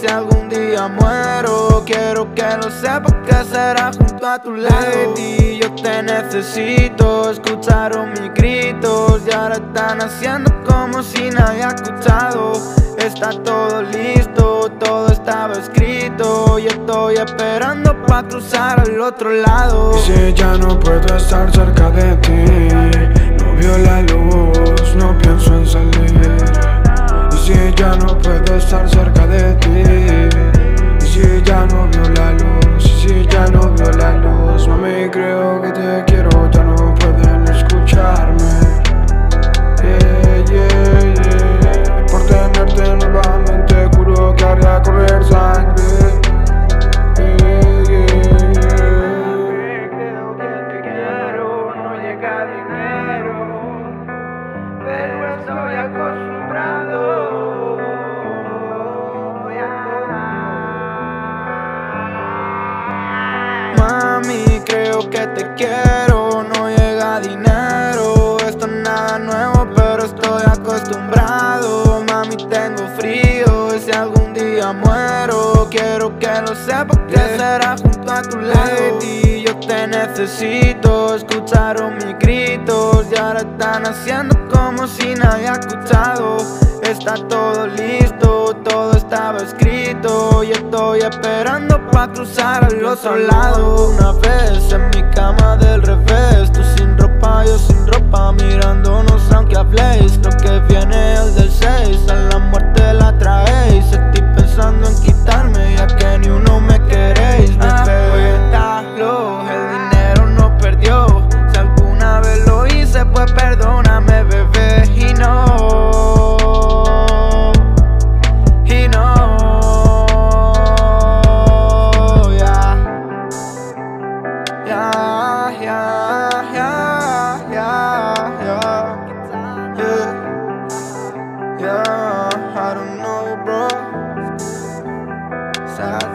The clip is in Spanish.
si algún día muero, quiero que lo sepas que será junto a tu lado. Y yo te necesito, escucharon mis gritos y ahora están haciendo como si nadie ha escuchado. Está todo listo, todo estaba escrito y estoy esperando pa' cruzar al otro lado. Y si ya no puedo estar cerca de ti, no veo la luz, no pienso en salir. Dinero, pero estoy acostumbrado. Mami, creo que te quiero, no llega dinero. Esto es nada nuevo, pero estoy acostumbrado. Mami, tengo frío, y si algún día muero, quiero que lo sepas que será junto a tu lado. Necesito, escucharon mis gritos y ahora están haciendo como si nadie ha escuchado. Está todo listo, todo estaba escrito y estoy esperando pa' cruzar al otro lado. Una vez en mi cama del revés, tú sin ropa, yo sin ropa, yeah, yeah, yeah, yeah, yeah, yeah, I don't know, bro. Sad